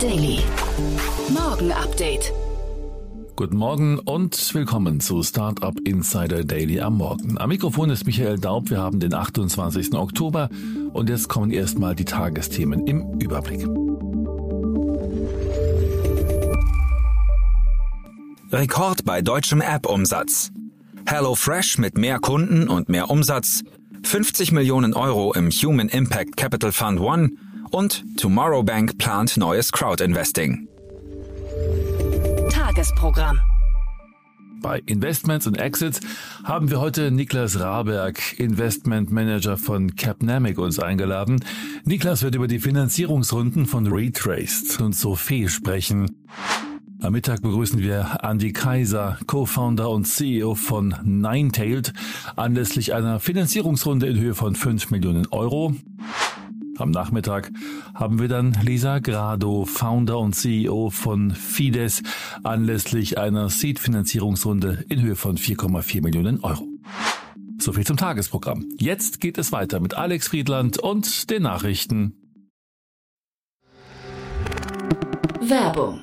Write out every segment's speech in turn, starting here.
Daily. Morgen Update. Guten Morgen und willkommen zu Startup Insider Daily am Morgen. Am Mikrofon ist Michael Daub. Wir haben den 28. Oktober und jetzt kommen erstmal die Tagesthemen im Überblick. Rekord bei deutschem App-Umsatz. HelloFresh mit mehr Kunden und mehr Umsatz. 50 Millionen Euro im Human Impact Capital Fund One und Tomorrow Bank plant neues Crowd-Investing. Tagesprogramm. Bei Investments und Exits haben wir heute Niklas Raberg, Investment Manager von Capnamic, uns eingeladen. Niklas wird über die Finanzierungsrunden von Retraced und Sophie sprechen. Am Mittag begrüßen wir Andy Kaiser, Co-Founder und CEO von Ninetailed, anlässlich einer Finanzierungsrunde in Höhe von 5 Millionen Euro. Am Nachmittag haben wir dann Lisa Grado, Founder und CEO von Fides, anlässlich einer Seed-Finanzierungsrunde in Höhe von 4,4 Millionen Euro. So viel zum Tagesprogramm. Jetzt geht es weiter mit Alex Friedland und den Nachrichten. Werbung.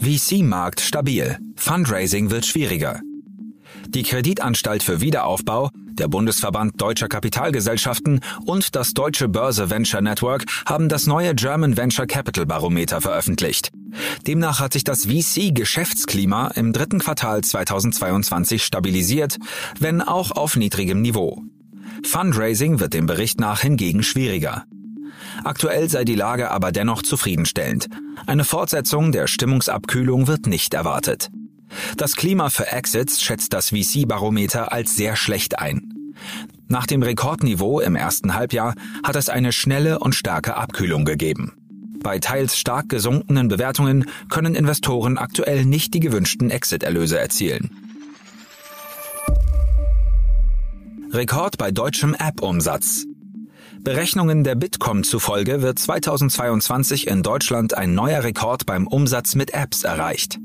VC-Markt stabil. Fundraising wird schwieriger. Die Kreditanstalt für Wiederaufbau, der Bundesverband deutscher Kapitalgesellschaften und das Deutsche Börse Venture Network haben das neue German Venture Capital Barometer veröffentlicht. Demnach hat sich das VC-Geschäftsklima im dritten Quartal 2022 stabilisiert, wenn auch auf niedrigem Niveau. Fundraising wird dem Bericht nach hingegen schwieriger. Aktuell sei die Lage aber dennoch zufriedenstellend. Eine Fortsetzung der Stimmungsabkühlung wird nicht erwartet. Das Klima für Exits schätzt das VC-Barometer als sehr schlecht ein. Nach dem Rekordniveau im ersten Halbjahr hat es eine schnelle und starke Abkühlung gegeben. Bei teils stark gesunkenen Bewertungen können Investoren aktuell nicht die gewünschten Exit-Erlöse erzielen. Rekord bei deutschem App-Umsatz. Berechnungen der Bitkom zufolge wird 2022 in Deutschland ein neuer Rekord beim Umsatz mit Apps erreicht.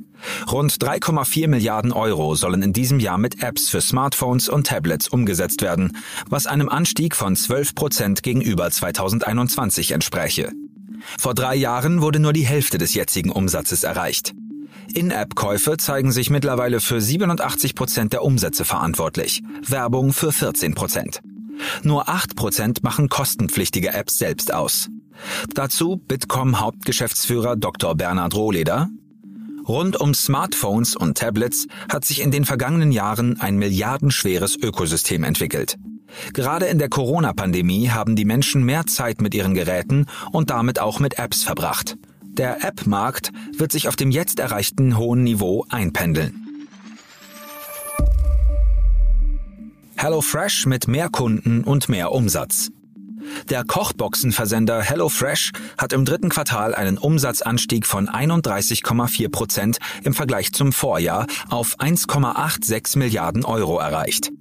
Rund 3,4 Milliarden Euro sollen in diesem Jahr mit Apps für Smartphones und Tablets umgesetzt werden, was einem Anstieg von 12 Prozent gegenüber 2021 entspräche. Vor drei Jahren wurde nur die Hälfte des jetzigen Umsatzes erreicht. In-App-Käufe zeigen sich mittlerweile für 87 Prozent der Umsätze verantwortlich, Werbung für 14 Prozent. Nur 8% machen kostenpflichtige Apps selbst aus. Dazu Bitkom Hauptgeschäftsführer Dr. Bernhard Rohleder. Rund um Smartphones und Tablets hat sich in den vergangenen Jahren ein milliardenschweres Ökosystem entwickelt. Gerade in der Corona-Pandemie haben die Menschen mehr Zeit mit ihren Geräten und damit auch mit Apps verbracht. Der App-Markt wird sich auf dem jetzt erreichten hohen Niveau einpendeln. HelloFresh mit mehr Kunden und mehr Umsatz. Der Kochboxenversender HelloFresh hat im dritten Quartal einen Umsatzanstieg von 31,4 Prozent im Vergleich zum Vorjahr auf 1,86 Milliarden Euro erreicht.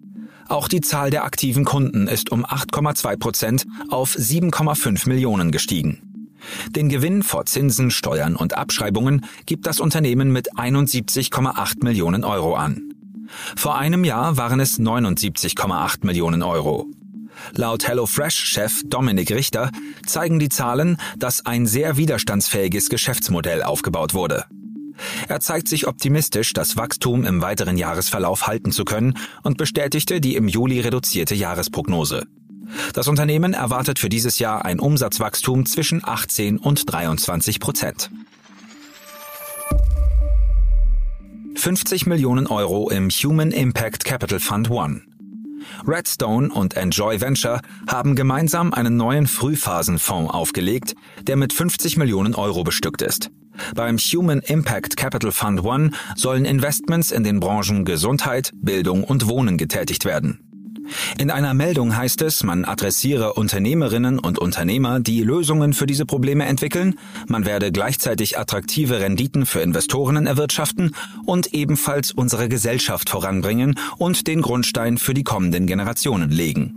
Auch die Zahl der aktiven Kunden ist um 8,2 Prozent auf 7,5 Millionen gestiegen. Den Gewinn vor Zinsen, Steuern und Abschreibungen gibt das Unternehmen mit 71,8 Millionen Euro an. Vor einem Jahr waren es 79,8 Millionen Euro. Laut HelloFresh-Chef Dominik Richter zeigen die Zahlen, dass ein sehr widerstandsfähiges Geschäftsmodell aufgebaut wurde. Er zeigt sich optimistisch, das Wachstum im weiteren Jahresverlauf halten zu können und bestätigte die im Juli reduzierte Jahresprognose. Das Unternehmen erwartet für dieses Jahr ein Umsatzwachstum zwischen 18 und 23 Prozent. 50 Millionen Euro im Human Impact Capital Fund One. Redstone und Enjoy Venture haben gemeinsam einen neuen Frühphasenfonds aufgelegt, der mit 50 Millionen Euro bestückt ist. Beim Human Impact Capital Fund One sollen Investments in den Branchen Gesundheit, Bildung und Wohnen getätigt werden. In einer Meldung heißt es, man adressiere Unternehmerinnen und Unternehmer, die Lösungen für diese Probleme entwickeln, man werde gleichzeitig attraktive Renditen für Investorinnen erwirtschaften und ebenfalls unsere Gesellschaft voranbringen und den Grundstein für die kommenden Generationen legen.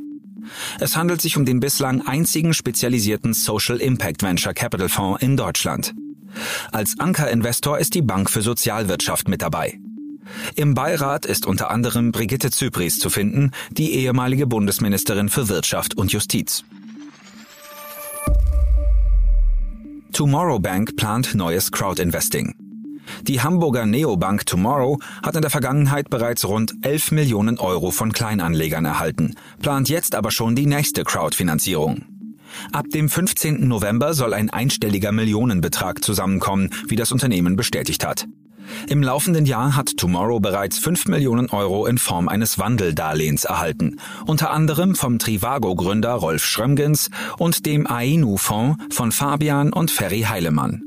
Es handelt sich um den bislang einzigen spezialisierten Social Impact Venture Capital Fonds in Deutschland. Als Ankerinvestor ist die Bank für Sozialwirtschaft mit dabei. Im Beirat ist unter anderem Brigitte Zypries zu finden, die ehemalige Bundesministerin für Wirtschaft und Justiz. Tomorrow Bank plant neues Crowdinvesting. Die Hamburger Neobank Tomorrow hat in der Vergangenheit bereits rund 11 Millionen Euro von Kleinanlegern erhalten, plant jetzt aber schon die nächste Crowdfinanzierung. Ab dem 15. November soll ein einstelliger Millionenbetrag zusammenkommen, wie das Unternehmen bestätigt hat. Im laufenden Jahr hat Tomorrow bereits 5 Millionen Euro in Form eines Wandeldarlehens erhalten, unter anderem vom Trivago-Gründer Rolf Schrömgens und dem Ainu-Fonds von Fabian und Ferry Heilemann.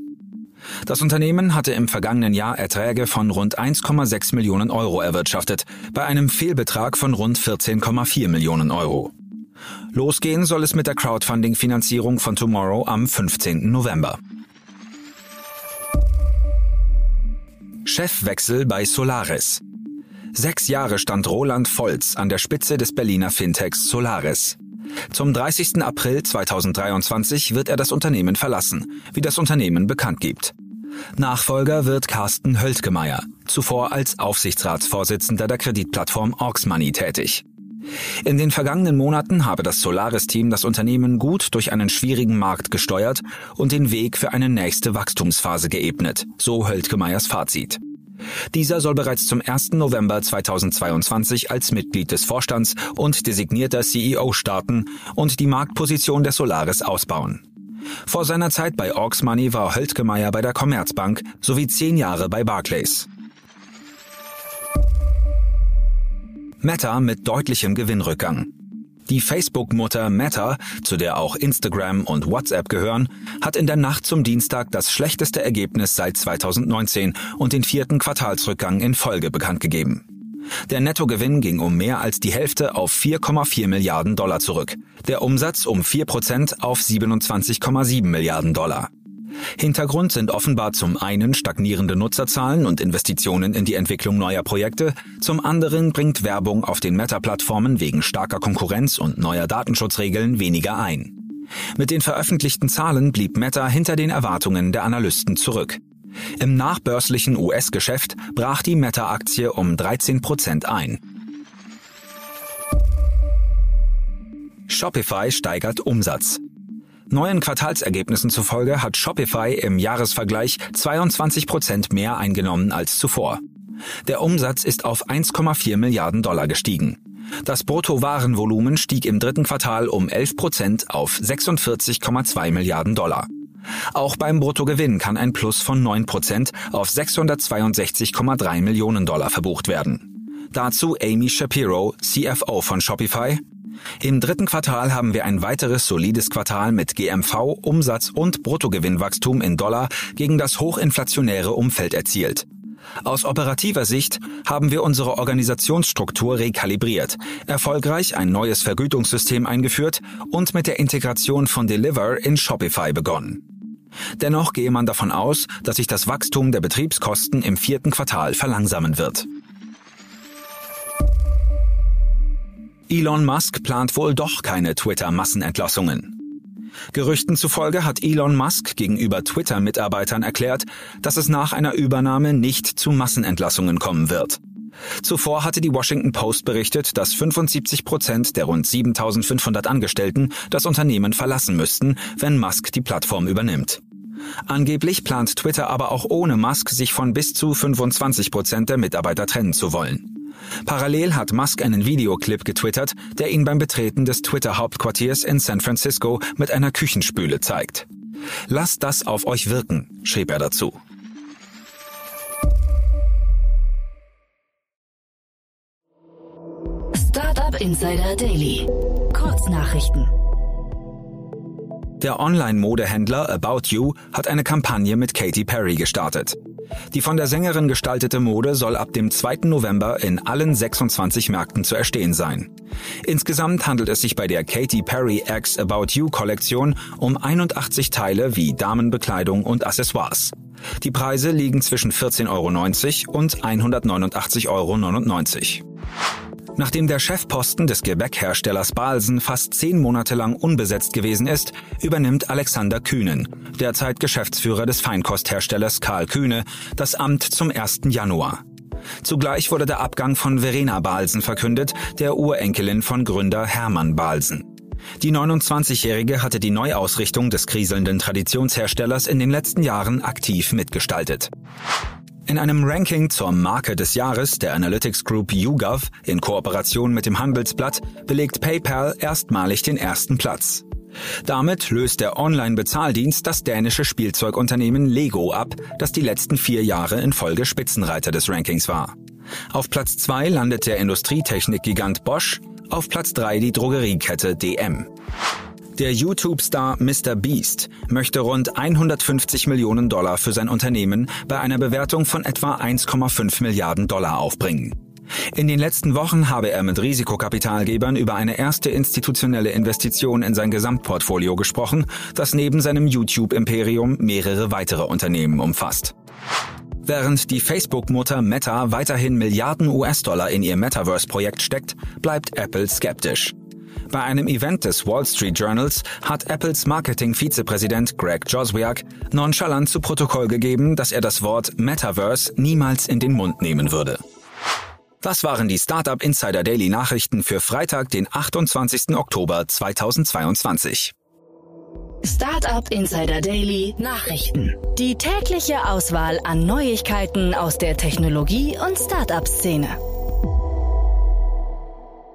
Das Unternehmen hatte im vergangenen Jahr Erträge von rund 1,6 Millionen Euro erwirtschaftet, bei einem Fehlbetrag von rund 14,4 Millionen Euro. Losgehen soll es mit der Crowdfunding-Finanzierung von Tomorrow am 15. November. Chefwechsel bei Solaris. Sechs Jahre stand Roland Volz an der Spitze des Berliner Fintechs Solaris. Zum 30. April 2023 wird er das Unternehmen verlassen, wie das Unternehmen bekannt gibt. Nachfolger wird Carsten Höltgemeier, zuvor als Aufsichtsratsvorsitzender der Kreditplattform Auxmoney tätig. In den vergangenen Monaten habe das Solaris-Team das Unternehmen gut durch einen schwierigen Markt gesteuert und den Weg für eine nächste Wachstumsphase geebnet, so Höltgemeiers Fazit. Dieser soll bereits zum 1. November 2022 als Mitglied des Vorstands und designierter CEO starten und die Marktposition der Solaris ausbauen. Vor seiner Zeit bei Orks Money war Höltgemeier bei der Commerzbank sowie zehn Jahre bei Barclays. Meta mit deutlichem Gewinnrückgang. Die Facebook-Mutter Meta, zu der auch Instagram und WhatsApp gehören, hat in der Nacht zum Dienstag das schlechteste Ergebnis seit 2019 und den vierten Quartalsrückgang in Folge bekannt gegeben. Der Nettogewinn ging um mehr als die Hälfte auf 4,4 Milliarden Dollar zurück, der Umsatz um 4 Prozent auf 27,7 Milliarden Dollar. Hintergrund sind offenbar zum einen stagnierende Nutzerzahlen und Investitionen in die Entwicklung neuer Projekte, zum anderen bringt Werbung auf den Meta-Plattformen wegen starker Konkurrenz und neuer Datenschutzregeln weniger ein. Mit den veröffentlichten Zahlen blieb Meta hinter den Erwartungen der Analysten zurück. Im nachbörslichen US-Geschäft brach die Meta-Aktie um 13 Prozent ein. Shopify steigert Umsatz. Neuen Quartalsergebnissen zufolge hat Shopify im Jahresvergleich 22 Prozent mehr eingenommen als zuvor. Der Umsatz ist auf 1,4 Milliarden Dollar gestiegen. Das Bruttowarenvolumen stieg im dritten Quartal um 11 Prozent auf 46,2 Milliarden Dollar. Auch beim Bruttogewinn kann ein Plus von 9 Prozent auf 662,3 Millionen Dollar verbucht werden. Dazu Amy Shapiro, CFO von Shopify, im dritten Quartal haben wir ein weiteres solides Quartal mit GMV, Umsatz und Bruttogewinnwachstum in Dollar gegen das hochinflationäre Umfeld erzielt. Aus operativer Sicht haben wir unsere Organisationsstruktur rekalibriert, erfolgreich ein neues Vergütungssystem eingeführt und mit der Integration von Deliver in Shopify begonnen. Dennoch gehe man davon aus, dass sich das Wachstum der Betriebskosten im vierten Quartal verlangsamen wird. Elon Musk plant wohl doch keine Twitter-Massenentlassungen. Gerüchten zufolge hat Elon Musk gegenüber Twitter-Mitarbeitern erklärt, dass es nach einer Übernahme nicht zu Massenentlassungen kommen wird. Zuvor hatte die Washington Post berichtet, dass 75 Prozent der rund 7500 Angestellten das Unternehmen verlassen müssten, wenn Musk die Plattform übernimmt. Angeblich plant Twitter aber auch ohne Musk, sich von bis zu 25 Prozent der Mitarbeiter trennen zu wollen. Parallel hat Musk einen Videoclip getwittert, der ihn beim Betreten des Twitter-Hauptquartiers in San Francisco mit einer Küchenspüle zeigt. Lasst das auf euch wirken, schrieb er dazu. Startup Insider Daily. Kurznachrichten. Der Online-Modehändler About You hat eine Kampagne mit Katy Perry gestartet. Die von der Sängerin gestaltete Mode soll ab dem 2. November in allen 26 Märkten zu erstehen sein. Insgesamt handelt es sich bei der Katy Perry X About You Kollektion um 81 Teile wie Damenbekleidung und Accessoires. Die Preise liegen zwischen 14,90 Euro und 189,99 Euro. Nachdem der Chefposten des Gebäckherstellers Balsen fast zehn Monate lang unbesetzt gewesen ist, übernimmt Alexander Kühnen, derzeit Geschäftsführer des Feinkostherstellers Karl Kühne, das Amt zum 1. Januar. Zugleich wurde der Abgang von Verena Balsen verkündet, der Urenkelin von Gründer Hermann Balsen. Die 29-Jährige hatte die Neuausrichtung des kriselnden Traditionsherstellers in den letzten Jahren aktiv mitgestaltet. In einem Ranking zur Marke des Jahres der Analytics Group YouGov in Kooperation mit dem Handelsblatt belegt PayPal erstmalig den ersten Platz. Damit löst der Online-Bezahldienst das dänische Spielzeugunternehmen Lego ab, das die letzten vier Jahre in Folge Spitzenreiter des Rankings war. Auf Platz zwei landet der Industrietechnik-Gigant Bosch, auf Platz drei die Drogeriekette DM. Der YouTube-Star Mr. Beast möchte rund 150 Millionen Dollar für sein Unternehmen bei einer Bewertung von etwa 1,5 Milliarden Dollar aufbringen. In den letzten Wochen habe er mit Risikokapitalgebern über eine erste institutionelle Investition in sein Gesamtportfolio gesprochen, das neben seinem YouTube-Imperium mehrere weitere Unternehmen umfasst. Während die Facebook-Mutter Meta weiterhin Milliarden US-Dollar in ihr Metaverse-Projekt steckt, bleibt Apple skeptisch. Bei einem Event des Wall Street Journals hat Apples Marketing-Vizepräsident Greg Joswiak nonchalant zu Protokoll gegeben, dass er das Wort Metaverse niemals in den Mund nehmen würde. Das waren die Startup Insider Daily Nachrichten für Freitag, den 28. Oktober 2022. Startup Insider Daily Nachrichten. Die tägliche Auswahl an Neuigkeiten aus der Technologie- und Startup-Szene.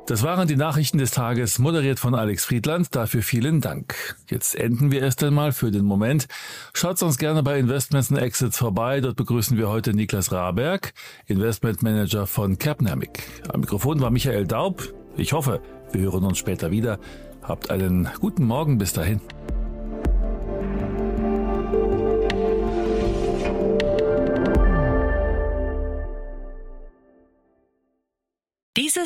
Das waren die Nachrichten des Tages, moderiert von Alex Friedland. Dafür vielen Dank. Jetzt enden wir erst einmal für den Moment. Schaut uns gerne bei Investments and Exits vorbei. Dort begrüßen wir heute Niklas Raberg, Investment Manager von Capnamic. Am Mikrofon war Michael Daub. Ich hoffe, wir hören uns später wieder. Habt einen guten Morgen bis dahin.